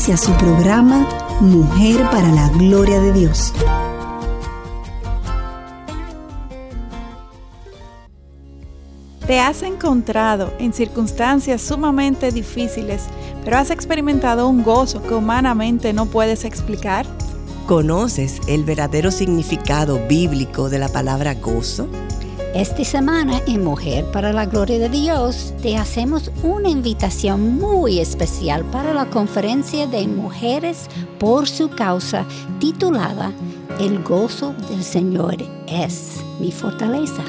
Inicia su programa Mujer para la Gloria de Dios. Te has encontrado en circunstancias sumamente difíciles, pero has experimentado un gozo que humanamente no puedes explicar. ¿Conoces el verdadero significado bíblico de la palabra gozo? Esta semana en Mujer para la Gloria de Dios te hacemos una invitación muy especial para la conferencia de Mujeres por su causa titulada El gozo del Señor es mi fortaleza.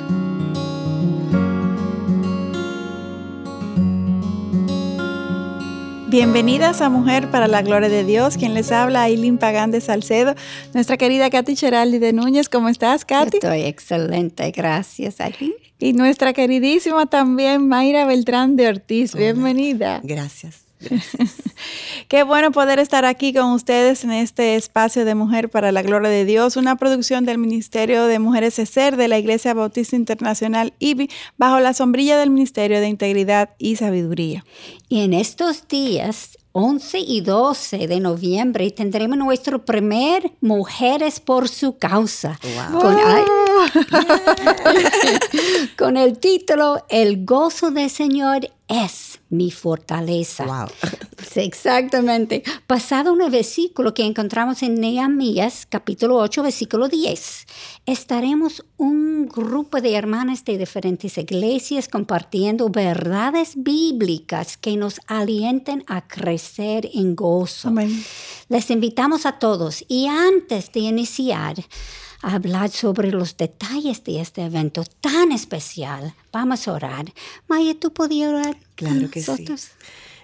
Bienvenidas a Mujer para la Gloria de Dios. Quien les habla, Aileen Pagán de Salcedo. Nuestra querida Katy Cheraldi de Núñez. ¿Cómo estás, Katy? Estoy excelente, gracias, Aileen. Y nuestra queridísima también, Mayra Beltrán de Ortiz. Bienvenida. Gracias. Qué bueno poder estar aquí con ustedes en este espacio de Mujer para la Gloria de Dios, una producción del Ministerio de Mujeres ESER de la Iglesia Bautista Internacional IBI, bajo la sombrilla del Ministerio de Integridad y Sabiduría. Y en estos días 11 y 12 de noviembre tendremos nuestro primer Mujeres por su causa. Con, con, el título El gozo del Señor es mi fortaleza. Wow. exactamente. Pasado un versículo que encontramos en Nehemías, capítulo 8, versículo 10. Estaremos un grupo de hermanas de diferentes iglesias compartiendo verdades bíblicas que nos alienten a crecer en gozo. Amén. Les invitamos a todos y antes de iniciar, hablar sobre los detalles de este evento tan especial. Vamos a orar. Maya, ¿tú podías orar? Claro que sí.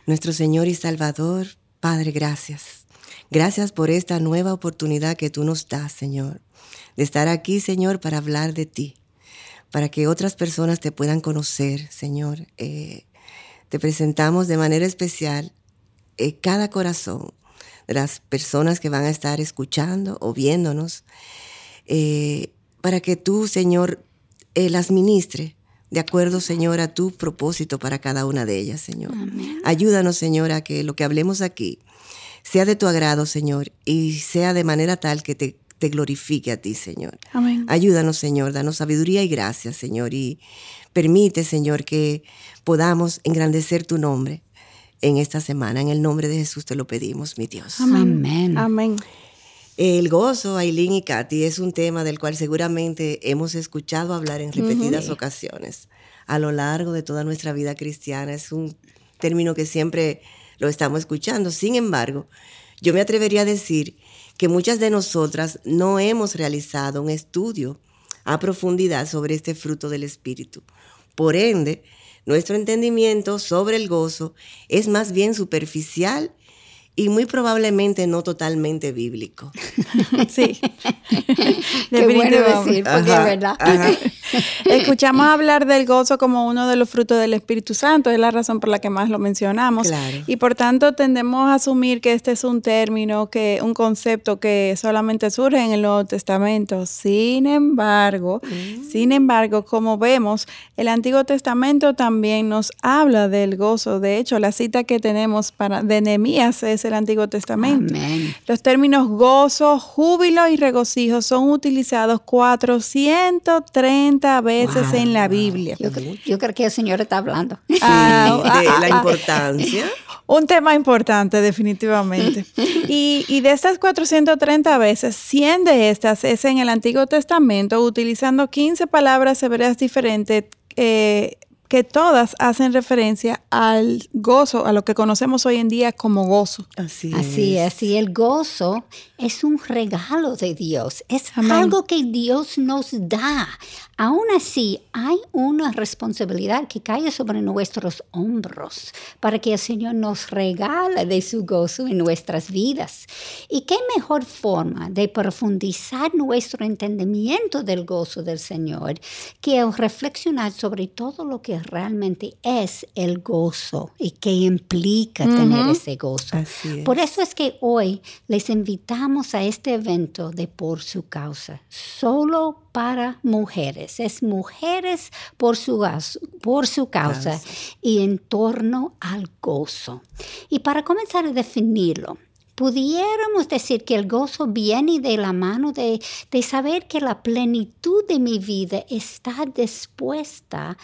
Nuestro Señor y Salvador, Padre, gracias. Gracias por esta nueva oportunidad que tú nos das, Señor, de estar aquí, Señor, para hablar de ti, para que otras personas te puedan conocer, Señor. Eh, te presentamos de manera especial eh, cada corazón de las personas que van a estar escuchando o viéndonos eh, para que tú, Señor, eh, las ministre de acuerdo, Señor, a tu propósito para cada una de ellas, Señor. Ayúdanos, Señor, a que lo que hablemos aquí sea de tu agrado, Señor, y sea de manera tal que te, te glorifique a ti, Señor. Amén. Ayúdanos, Señor, danos sabiduría y gracia, Señor, y permite, Señor, que podamos engrandecer tu nombre en esta semana. En el nombre de Jesús te lo pedimos, mi Dios. Amén. Amén. El gozo, Aileen y Katy, es un tema del cual seguramente hemos escuchado hablar en repetidas ocasiones a lo largo de toda nuestra vida cristiana. Es un término que siempre lo estamos escuchando. Sin embargo, yo me atrevería a decir que muchas de nosotras no hemos realizado un estudio a profundidad sobre este fruto del Espíritu. Por ende, nuestro entendimiento sobre el gozo es más bien superficial y muy probablemente no totalmente bíblico. Sí. Qué bueno decir, porque es verdad. Escuchamos hablar del gozo como uno de los frutos del Espíritu Santo, es la razón por la que más lo mencionamos. Claro. Y por tanto tendemos a asumir que este es un término, que un concepto que solamente surge en el Nuevo Testamento. Sin embargo, sin embargo, como vemos, el Antiguo Testamento también nos habla del gozo. De hecho, la cita que tenemos para de Nehemías es el Antiguo Testamento. Amén. Los términos gozo, júbilo y regocijo son utilizados 430 veces en la Biblia. Yo, cre- yo creo que el Señor está hablando. Ah, ah, de ah, la ah. importancia. Un tema importante, definitivamente. Y, y de estas 430 veces, 100 de estas es en el Antiguo Testamento, utilizando 15 palabras hebreas diferentes eh, que todas hacen referencia al gozo, a lo que conocemos hoy en día como gozo. Así, Así es. es, y el gozo es un regalo de Dios, es Amén. algo que Dios nos da Aún así, hay una responsabilidad que cae sobre nuestros hombros para que el Señor nos regale de su gozo en nuestras vidas. ¿Y qué mejor forma de profundizar nuestro entendimiento del gozo del Señor que el reflexionar sobre todo lo que realmente es el gozo y qué implica tener ese gozo? Por eso es que hoy les invitamos a este evento de Por su causa, solo para mujeres. Es mujeres por su, por su causa y en torno al gozo. Y para comenzar a definirlo, pudiéramos decir que el gozo viene de la mano de, de, saber que la plenitud de mi vida está dispuesta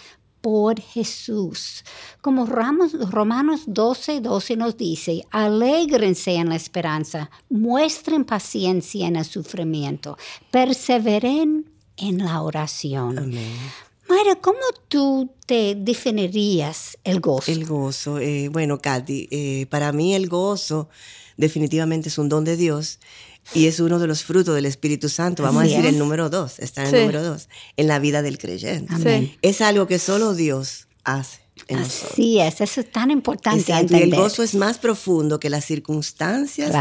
por Jesús. Como Romanos 12, 12 nos dice, alégrense en la esperanza, muestren paciencia en el sufrimiento, perseveren en la oración. Amén. Mayra, ¿cómo tú te definirías el gozo? El gozo, eh, bueno, Katy, eh, para mí el gozo definitivamente es un don de Dios y es uno de los frutos del Espíritu Santo. Vamos a decir el número dos, está en el número dos, en la vida del creyente. Es algo que solo Dios hace. En Así es, eso es tan importante. Y el gozo es más profundo que las circunstancias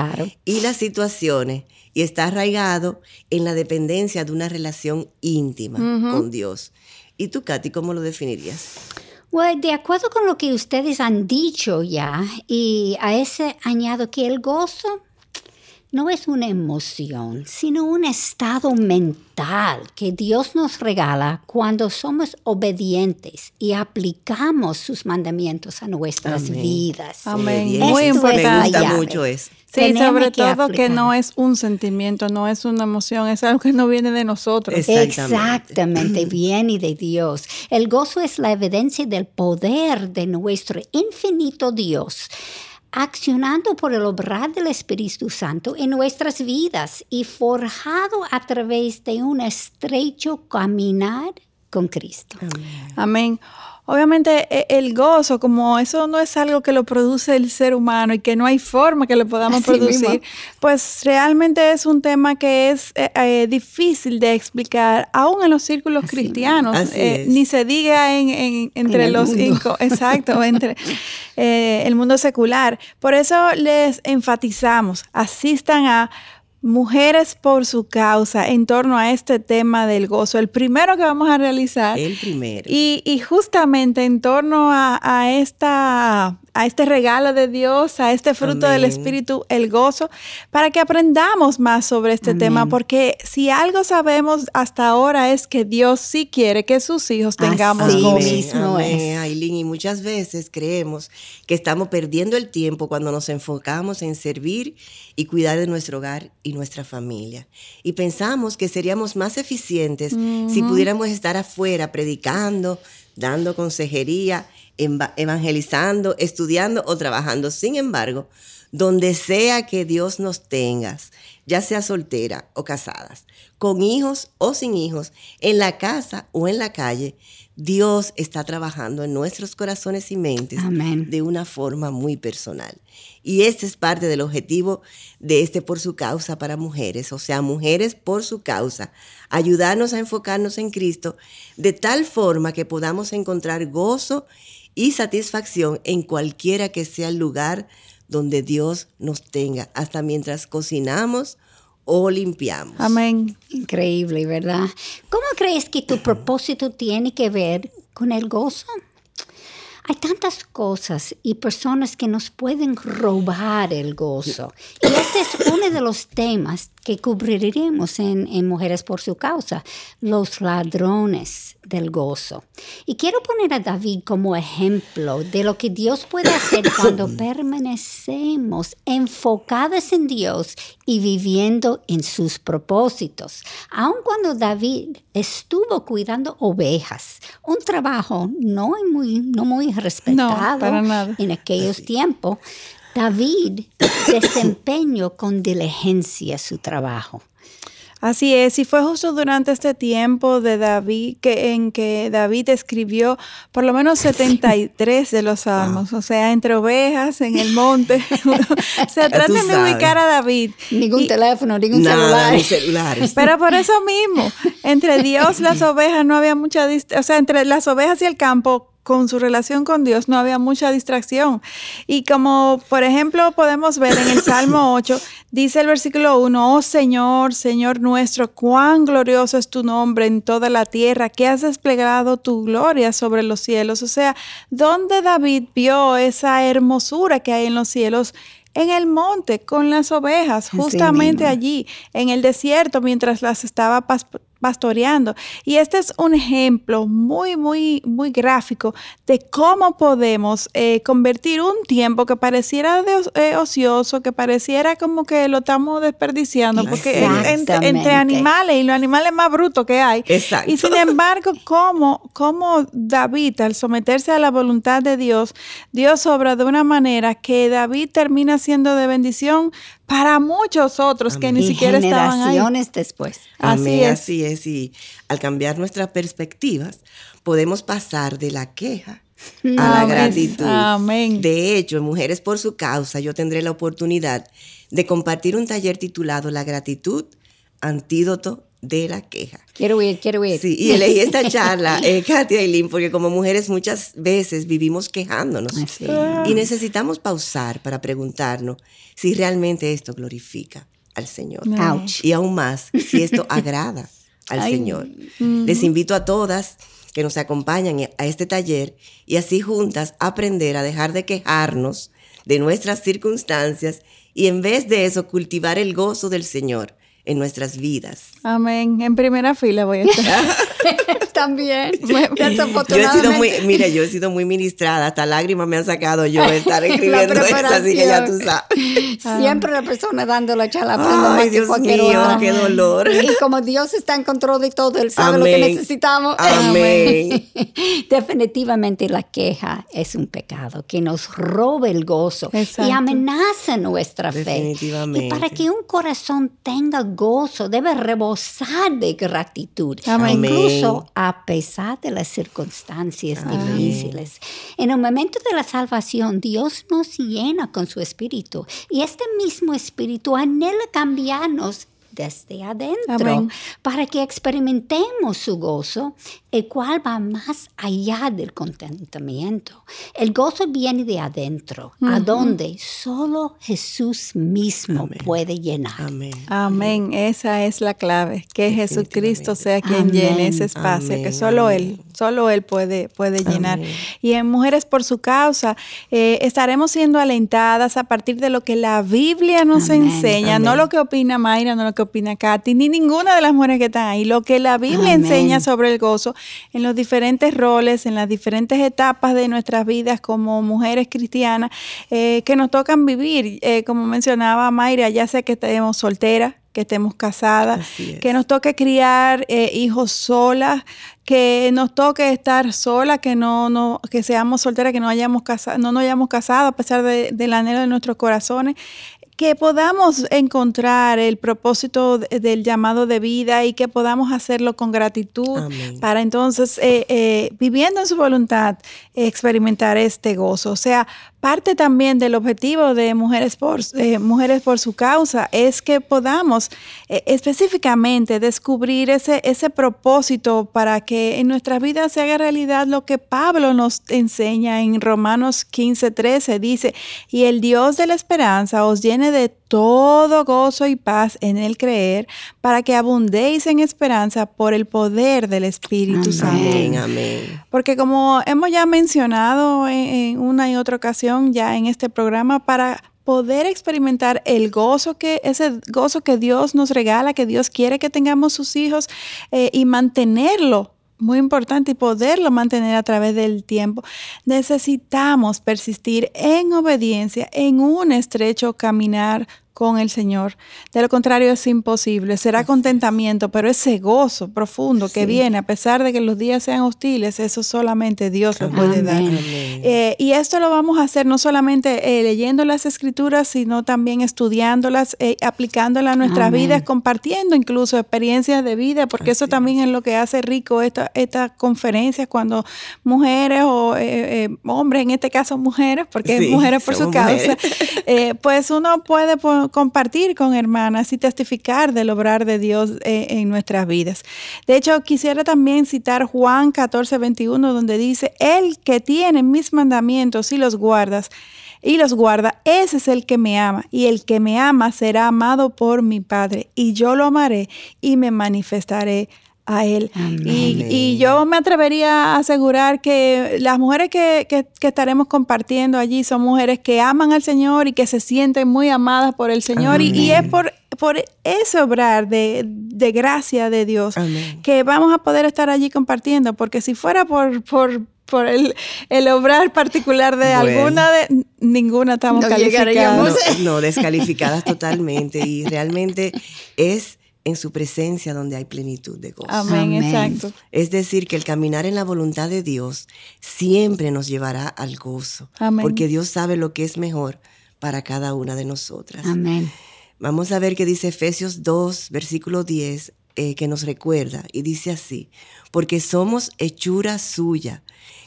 y las situaciones y está arraigado en la dependencia de una relación íntima con Dios. ¿Y tú, Katy, cómo lo definirías? Bueno, de acuerdo con lo que ustedes han dicho ya, y a ese añado que el gozo no es una emoción, sino un estado mental que Dios nos regala cuando somos obedientes y aplicamos sus mandamientos a nuestras vidas. Amén. Muy importante. Me mucho eso. Sí, sobre todo que no es un sentimiento, no es una emoción, es algo que no viene de nosotros. Exactamente, Exactamente viene de Dios. El gozo es la evidencia del poder de nuestro infinito Dios accionando por el obrar del Espíritu Santo en nuestras vidas y forjado a través de un estrecho caminar con Cristo. Amén. Obviamente e, el gozo, como eso no es algo que lo produce el ser humano y que no hay forma que lo podamos producir, pues realmente es un tema que es eh, eh, difícil de explicar, aún en los círculos cristianos, eh, ni se diga en, entre los cinco, exacto, entre el mundo secular. Por eso les enfatizamos, asistan a Mujeres por su causa en torno a este tema del gozo. El primero que vamos a realizar. El primero. Y, justamente en torno a, esta, a este regalo de Dios, a este fruto del Espíritu, el gozo, para que aprendamos más sobre este tema. Porque si algo sabemos hasta ahora es que Dios sí quiere que sus hijos tengamos Así gozo. Mismo Aileen, y muchas veces creemos que estamos perdiendo el tiempo cuando nos enfocamos en servir y cuidar de nuestro hogar y nuestra familia. Y pensamos que seríamos más eficientes si pudiéramos estar afuera predicando, dando consejería, evangelizando, estudiando o trabajando. Sin embargo, donde sea que Dios nos tengas, ya sea soltera o casadas, con hijos o sin hijos, en la casa o en la calle, Dios está trabajando en nuestros corazones y mentes de una forma muy personal. Y este es parte del objetivo de este por su causa para mujeres, o sea, mujeres por su causa, ayudarnos a enfocarnos en Cristo de tal forma que podamos encontrar gozo y satisfacción en cualquiera que sea el lugar donde Dios nos tenga, hasta mientras cocinamos o limpiamos. Amén. Increíble, ¿verdad? ¿Cómo crees que tu propósito tiene que ver con el gozo? Hay tantas cosas y personas que nos pueden robar el gozo. Y este es uno de los temas que cubriremos en, Mujeres por su causa, los ladrones del gozo. Y quiero poner a David como ejemplo de lo que Dios puede hacer cuando permanecemos enfocados en Dios y viviendo en sus propósitos. Aun cuando David estuvo cuidando ovejas, un trabajo no muy, no muy respetado en aquellos tiempos, David desempeñó con diligencia su trabajo. Así es, y fue justo durante este tiempo de David que en que David escribió por lo menos 73 de los salmos, o sea, entre ovejas en el monte. o sea, traten de ubicar a David. Ningún teléfono, ningún celular. Ni celulares. Pero por eso mismo, entre Dios, las ovejas no había mucha distancia, o sea, entre las ovejas y el campo con su relación con Dios no había mucha distracción. Y como por ejemplo podemos ver en el Salmo 8, dice el versículo 1, oh Señor, Señor nuestro, cuán glorioso es tu nombre en toda la tierra, que has desplegado tu gloria sobre los cielos. O sea, ¿dónde David vio esa hermosura que hay en los cielos? en el monte con las ovejas, justamente allí, en el desierto, mientras las estaba pastoreando. Y este es un ejemplo muy, muy, muy gráfico de cómo podemos eh, convertir un tiempo que pareciera eh, ocioso, que pareciera como que lo estamos desperdiciando, porque entre, animales y los animales más brutos que hay. Y sin embargo, cómo, cómo David, al someterse a la voluntad de Dios, Dios obra de una manera que David termina siendo de bendición para muchos otros que ni siquiera estaban ahí. Generaciones después. Así es. Así es. Y al cambiar nuestras perspectivas, podemos pasar de la queja a la gratitud. Amén. De hecho, en Mujeres por su causa, yo tendré la oportunidad de compartir un taller titulado La gratitud, antídoto de la queja. Quiero ir, quiero ir. Sí, y elegí esta charla, eh, Katia y Lynn, porque como mujeres muchas veces vivimos quejándonos y necesitamos pausar para preguntarnos si realmente esto glorifica al Señor. Y aún más, si esto agrada al Señor. Les invito a todas que nos acompañan a este taller y así juntas aprender a dejar de quejarnos de nuestras circunstancias y en vez de eso cultivar el gozo del Señor en nuestras vidas. Amén. En primera fila voy a estar. También. yo he sido muy, mira, yo he sido muy ministrada, hasta lágrimas me han sacado yo estar escribiendo eso, así que ya tú sabes. Siempre la persona dando la charla Ay, Dios mío, qué dolor. Y como Dios está en control de todo, Él sabe lo que necesitamos. Amén. Definitivamente la queja es un pecado que nos roba el gozo y amenaza nuestra fe. Y para que un corazón tenga gozo, debe rebosar de gratitud. Incluso a pesar de las circunstancias difíciles. En el momento de la salvación, Dios nos llena con su espíritu y este mismo espíritu anhela cambiarnos desde adentro para que experimentemos su gozo, el cual va más allá del contentamiento. El gozo viene de adentro, a donde solo Jesús mismo puede llenar. Amén. Amén. Esa es la clave, que Jesucristo sea quien llene ese espacio, que solo Él, solo Él puede, puede llenar. Y en Mujeres por su causa, eh, estaremos siendo alentadas a partir de lo que la Biblia nos enseña, no lo que opina Mayra, no lo que opina Katy, ni ninguna de las mujeres que están ahí. Lo que la Biblia enseña sobre el gozo en los diferentes roles, en las diferentes etapas de nuestras vidas como mujeres cristianas eh, que nos tocan vivir. Eh, como mencionaba Mayra, ya sea que estemos solteras, que estemos casadas, que nos toque criar eh, hijos solas, que nos toque estar solas, que no, no, que seamos solteras, que no hayamos casado, no nos hayamos casado a pesar del anhelo de nuestros corazones que podamos encontrar el propósito del llamado de vida y que podamos hacerlo con gratitud para entonces, eh, eh, viviendo en su voluntad, experimentar este gozo. O sea, parte también del objetivo de Mujeres por, eh, Mujeres por su causa es que podamos específicamente descubrir ese, ese propósito para que en nuestra vida se haga realidad lo que Pablo nos enseña en Romanos 15, 13. Dice, y el Dios de la esperanza os llene de todo gozo y paz en el creer, para que abundéis en esperanza por el poder del Espíritu Santo. Amén. Porque como hemos ya mencionado en, una y otra ocasión ya en este programa, para poder experimentar el gozo que, ese gozo que Dios nos regala, que Dios quiere que tengamos sus hijos eh, y mantenerlo muy importante y poderlo mantener a través del tiempo, necesitamos persistir en obediencia, en un estrecho caminar con el Señor. De lo contrario es imposible. Será contentamiento, pero ese gozo profundo que viene a pesar de que los días sean hostiles, eso solamente Dios lo puede dar. Eh, y esto lo vamos a hacer no solamente eh, leyendo las escrituras, sino también estudiándolas, eh, aplicándolas a nuestras vidas, compartiendo incluso experiencias de vida, porque eso también es lo que hace rico estas conferencias cuando mujeres o hombres, en este caso mujeres, porque es mujeres por su causa, pues uno puede compartir con hermanas y testificar del obrar de Dios eh, en nuestras vidas. De hecho, quisiera también citar Juan 14, 21, donde dice, el que tiene mis mandamientos y los guardas, y los guarda, ese es el que me ama, y el que me ama será amado por mi Padre, y yo lo amaré y me manifestaré a Él. Y, yo me atrevería a asegurar que las mujeres que, estaremos compartiendo allí son mujeres que aman al Señor y que se sienten muy amadas por el Señor. Y, es por, por ese obrar de, gracia de Dios que vamos a poder estar allí compartiendo, porque si fuera por... por por el, obrar particular de alguna de ninguna estamos calificadas. no, descalificadas totalmente. Y realmente es en su presencia donde hay plenitud de gozo. Amén, exacto. Es decir, que el caminar en la voluntad de Dios siempre nos llevará al gozo, Amén. porque Dios sabe lo que es mejor para cada una de nosotras. Amén. Vamos a ver qué dice Efesios 2, versículo 10, eh, que nos recuerda, y dice así, porque somos hechura suya,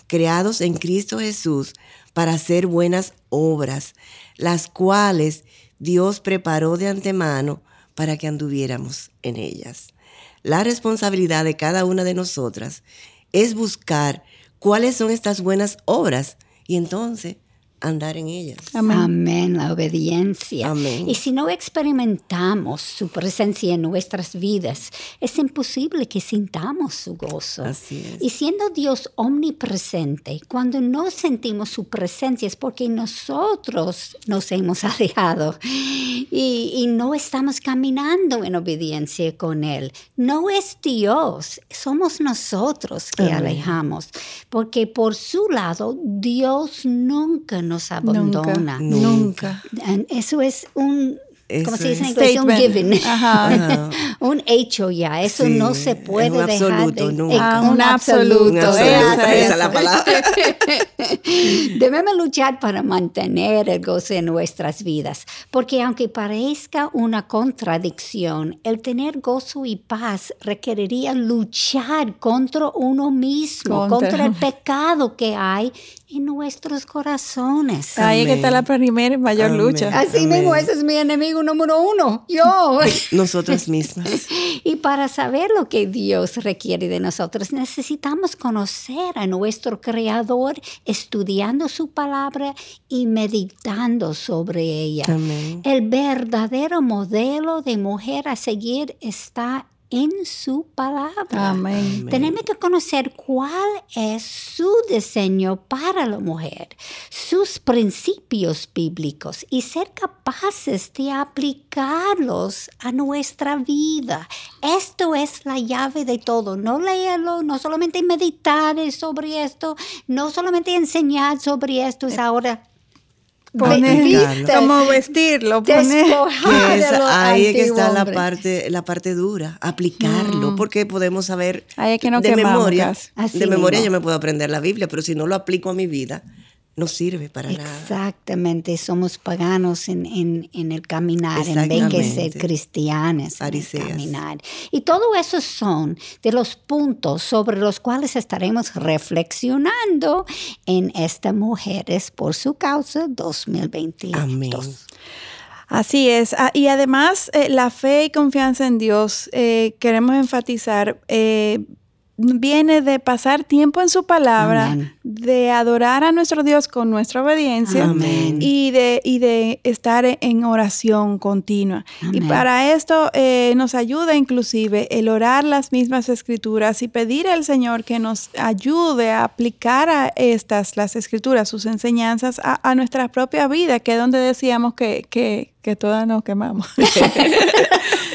creados en Cristo Jesús para hacer buenas obras, las cuales Dios preparó de antemano para que anduviéramos en ellas. La responsabilidad de cada una de nosotras es buscar cuáles son estas buenas obras y entonces andar en ellas. Amén. la obediencia. Amén. Y si no experimentamos su presencia en nuestras vidas, es imposible que sintamos su gozo. Así es. Y siendo Dios omnipresente, cuando no sentimos su presencia es porque nosotros nos hemos alejado y, y no estamos caminando en obediencia con Él. No es Dios, somos nosotros que alejamos, porque por su lado Dios nunca nos abandona. Nunca. Eso es un ¿Cómo se dice en inglés? Un given. un hecho ya. Eso no se puede un dejar. Absoluto, nunca. un, absoluto. Esa, es la palabra. Debemos luchar para mantener el goce en nuestras vidas. Porque aunque parezca una contradicción, el tener gozo y paz requeriría luchar contra uno mismo, contra, el pecado que hay en nuestros corazones. Ahí que está la primera y mayor lucha. Así mismo, ese es mi enemigo número uno, yo. Nosotras mismas. y para saber lo que Dios requiere de nosotros, necesitamos conocer a nuestro Creador, estudiando su palabra y meditando sobre ella. El verdadero modelo de mujer a seguir está en su palabra. Amén. Tenemos que conocer cuál es su diseño para la mujer, sus principios bíblicos y ser capaces de aplicarlos a nuestra vida. Esto es la llave de todo. No leerlo, no solamente meditar sobre esto, no solamente enseñar sobre esto, es ahora poner, como vestirlo, poner. ahí es que está la parte, la parte dura, aplicarlo, mm. porque podemos saber de memoria. De memoria yo me puedo aprender la Biblia, pero si no lo aplico a mi vida, no sirve para nada. Exactamente, somos paganos en, el caminar, en vez de ser cristianos en el caminar. Y todo eso son de los puntos sobre los cuales estaremos reflexionando en esta Mujeres por su causa 2022. Amén. Así es. Ah, y además, eh, la fe y confianza en Dios, eh, queremos enfatizar, eh, viene de pasar tiempo en su palabra, de adorar a nuestro Dios con nuestra obediencia y de, y de estar en oración continua. Y para esto eh, nos ayuda inclusive el orar las mismas escrituras y pedir al Señor que nos ayude a aplicar a estas, las escrituras, sus enseñanzas, a, nuestra propia vida, que es donde decíamos que, que que todas nos quemamos.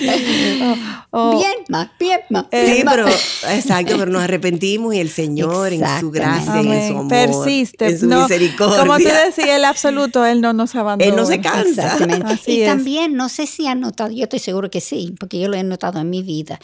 bien más, bien más. sí, pero exacto, pero nos arrepentimos y el Señor en su gracia, en su amor, persiste, en su misericordia. Como tú decías, el absoluto, Él no nos abandona. Él no se cansa. Exactamente. y también, no sé si han notado, yo estoy seguro que sí, porque yo lo he notado en mi vida.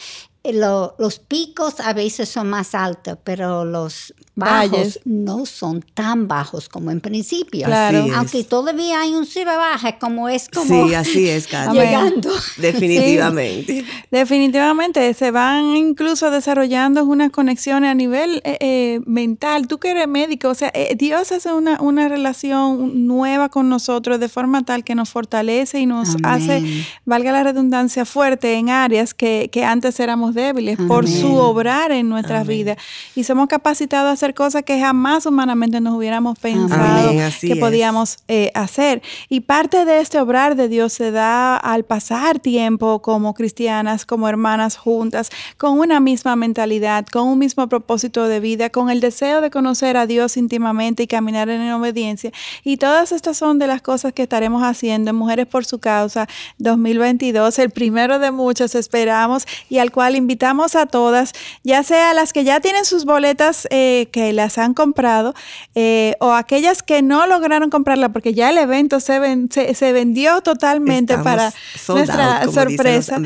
Los picos a veces son más altos, pero los bajos no son tan bajos como en principio. Claro. Aunque todavía hay un sube baja, como es como. Sí, así es, Llegando. Definitivamente. Definitivamente. Se van incluso desarrollando unas conexiones a nivel eh, eh, mental. Tú que eres médico, o sea, eh, Dios hace una, una relación nueva con nosotros de forma tal que nos fortalece y nos hace, valga la redundancia, fuerte en áreas que, que antes éramos débiles por su obrar en nuestras vidas. Y somos capacitados a hacer cosas que jamás humanamente nos hubiéramos pensado que podíamos eh, hacer. Y parte de este obrar de Dios se da al pasar tiempo como cristianas, como hermanas juntas, con una misma mentalidad, con un mismo propósito de vida, con el deseo de conocer a Dios íntimamente y caminar en obediencia. Y todas estas son de las cosas que estaremos haciendo en Mujeres por su causa 2022, el primero de muchos esperamos y al cual invitamos a todas, ya sea las que ya tienen sus boletas eh, que las han comprado eh, o aquellas que no lograron comprarla porque ya el evento se, se, vendió totalmente para nuestra sorpresa.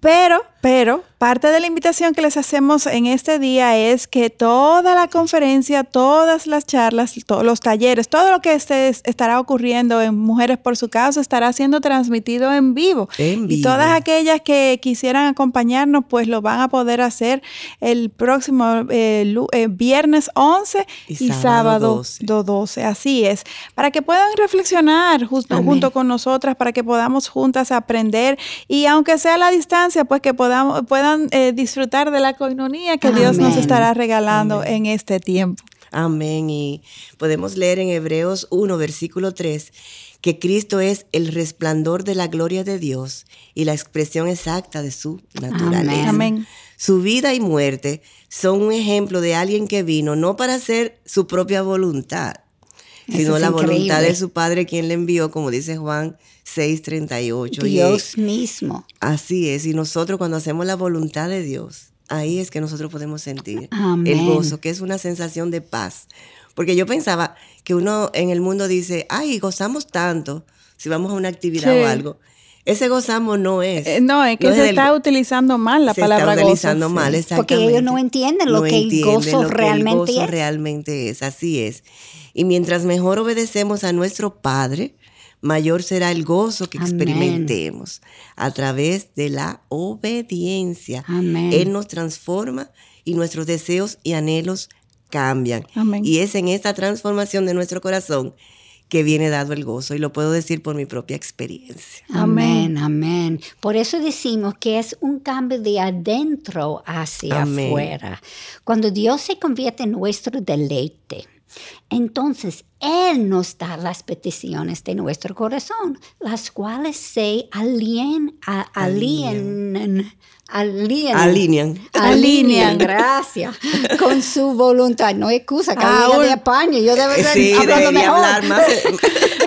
Pero, pero Parte de la invitación que les hacemos en este día es que toda la conferencia, todas las charlas, todos los talleres, todo lo que este estará ocurriendo en Mujeres por su Causa estará siendo transmitido en vivo. Y todas aquellas que quisieran acompañarnos, pues lo van a poder hacer el próximo eh, eh, viernes 11 y, sábado, 12. Así es. Para que puedan reflexionar justo, junto con nosotras, para que podamos juntas aprender y aunque sea a la distancia, pues que podamos, puedan eh, disfrutar de la coinonía que Dios nos estará regalando en este tiempo. Amén. Y podemos leer en Hebreos 1, versículo 3, que Cristo es el resplandor de la gloria de Dios y la expresión exacta de su naturaleza. Amén. Su vida y muerte son un ejemplo de alguien que vino no para hacer su propia voluntad, sino la voluntad de su Padre quien le envió, como dice Juan 6:38. Dios mismo. Así es, y nosotros cuando hacemos la voluntad de Dios, ahí es que nosotros podemos sentir el gozo, que es una sensación de paz. Porque yo pensaba que uno en el mundo dice, ay, gozamos tanto si vamos a una actividad o algo. Ese gozamos no es. Eh, no, es que se está utilizando mal la palabra está utilizando mal, exactamente. Porque ellos no entienden lo que el gozo realmente el gozo realmente es, así es. Y mientras mejor obedecemos a nuestro Padre, mayor será el gozo que experimentemos a través de la obediencia. Él nos transforma y nuestros deseos y anhelos cambian. Y es en esta transformación de nuestro corazón que viene dado el gozo y lo puedo decir por mi propia experiencia. Amén, amén. Por eso decimos que es un cambio de adentro hacia afuera. Cuando Dios se convierte en nuestro deleite, entonces, Él nos da las peticiones de nuestro corazón, las cuales se alien, alinean, alinean, alinean, gracias, con su voluntad. No hay excusa, cada ah, de España, yo debo ser sí, hablar más.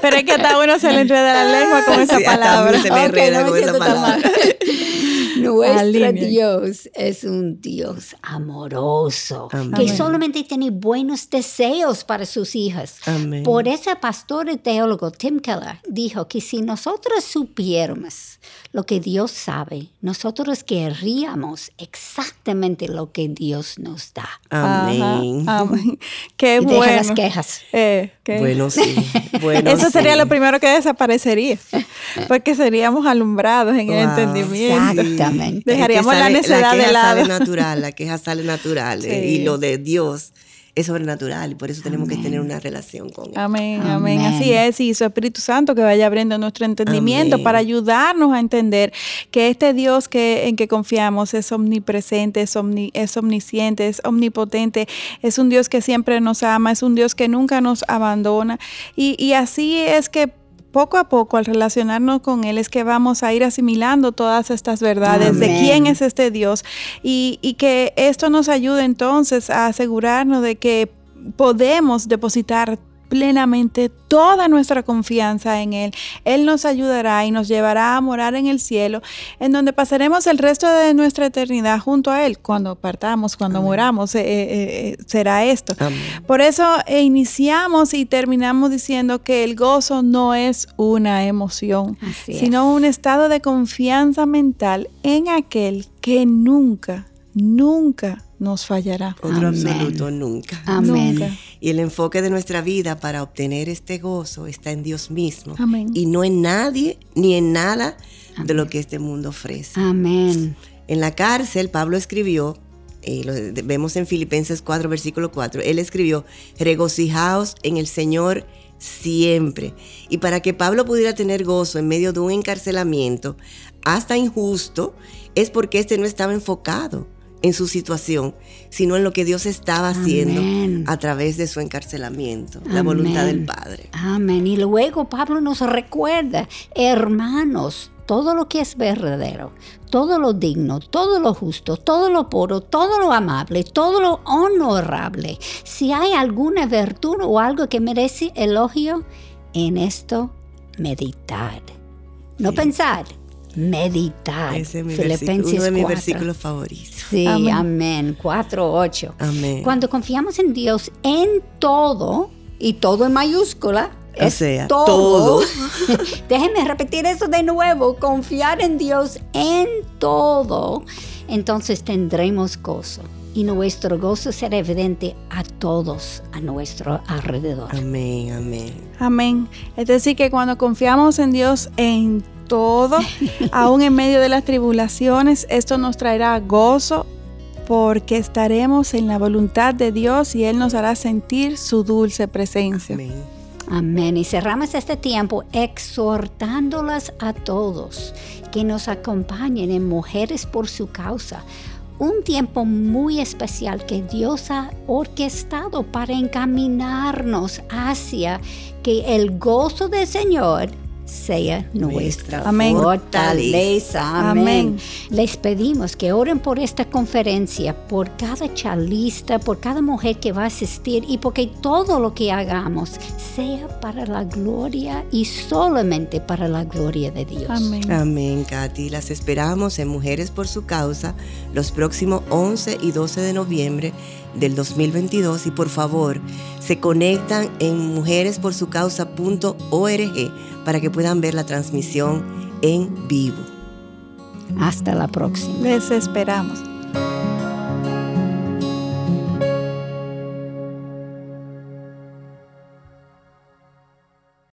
Pero es que hasta uno se le enreda la lengua con esa palabra. Se me enreda con esa palabra. Nuestro Dios es un Dios amoroso, que solamente tiene buenos deseos para sus hijas. Por eso el pastor y teólogo Tim Keller dijo que si nosotros supiéramos lo que Dios sabe, nosotros querríamos exactamente lo que Dios nos da. Amén. Qué y bueno. las quejas. Eh, bueno, sí. Bueno, Eso sería lo primero que desaparecería, porque seríamos alumbrados en el entendimiento. Exactamente. Dejaríamos la necesidad de lado. Sale natural, la queja sale natural. Eh, y lo de Dios es sobrenatural y por eso tenemos que tener una relación con Él. Amén, amén, Así es. Y su Espíritu Santo que vaya abriendo nuestro entendimiento para ayudarnos a entender que este Dios que, en que confiamos es omnipresente, es, es omnisciente, es omnipotente, es un Dios que siempre nos ama, es un Dios que nunca nos abandona. Y, y así es que poco a poco al relacionarnos con Él es que vamos a ir asimilando todas estas verdades de quién es este Dios y, que esto nos ayude entonces a asegurarnos de que podemos depositar plenamente toda nuestra confianza en Él. Él nos ayudará y nos llevará a morar en el cielo, en donde pasaremos el resto de nuestra eternidad junto a Él. Cuando partamos, cuando moramos, eh, eh, eh, será esto. Por eso iniciamos y terminamos diciendo que el gozo no es una emoción, sino un estado de confianza mental en aquel que nunca, nunca nos fallará. Otro absoluto nunca. Amén. Y el enfoque de nuestra vida para obtener este gozo está en Dios mismo. Y no en nadie ni en nada de lo que este mundo ofrece. Amén. En la cárcel, Pablo escribió, eh, lo vemos en Filipenses 4, versículo 4, él escribió, regocijaos en el Señor siempre. Y para que Pablo pudiera tener gozo en medio de un encarcelamiento, hasta injusto, es porque este no estaba enfocado en su situación, sino en lo que Dios estaba haciendo a través de su encarcelamiento, la voluntad del Padre. Amén. Y luego Pablo nos recuerda, hermanos, todo lo que es verdadero, todo lo digno, todo lo justo, todo lo puro, todo lo amable, todo lo honorable, si hay alguna virtud o algo que merece elogio, en esto meditar. No pensar, meditar. Ese es Filipenses uno de mis versículos favoritos. Sí, amén. 4.8. Amén. Cuando confiamos en Dios en todo, y todo en mayúscula, o sea, todo. Déjenme repetir eso de nuevo. Confiar en Dios en todo. Entonces tendremos gozo. Y nuestro gozo será evidente a todos a nuestro alrededor. Amén, amén. Amén. Es decir, que cuando confiamos en Dios en todo, aún en medio de las tribulaciones, esto nos traerá gozo porque estaremos en la voluntad de Dios y Él nos hará sentir su dulce presencia. Amén. Amén. Y cerramos este tiempo exhortándolas a todos que nos acompañen en Mujeres por su causa. Un tiempo muy especial que Dios ha orquestado para encaminarnos hacia que el gozo del Señor sea nuestra Amén. fortaleza. Amén. Les pedimos que oren por esta conferencia, por cada charlista, por cada mujer que va a asistir y porque todo lo que hagamos sea para la gloria y solamente para la gloria de Dios. Amén. Amén, Katy. Las esperamos en Mujeres por su causa los próximos 11 y 12 de noviembre del 2022 y por favor se conectan en mujeresporsucausa.org para que puedan ver la transmisión en vivo. Hasta la próxima. Les esperamos.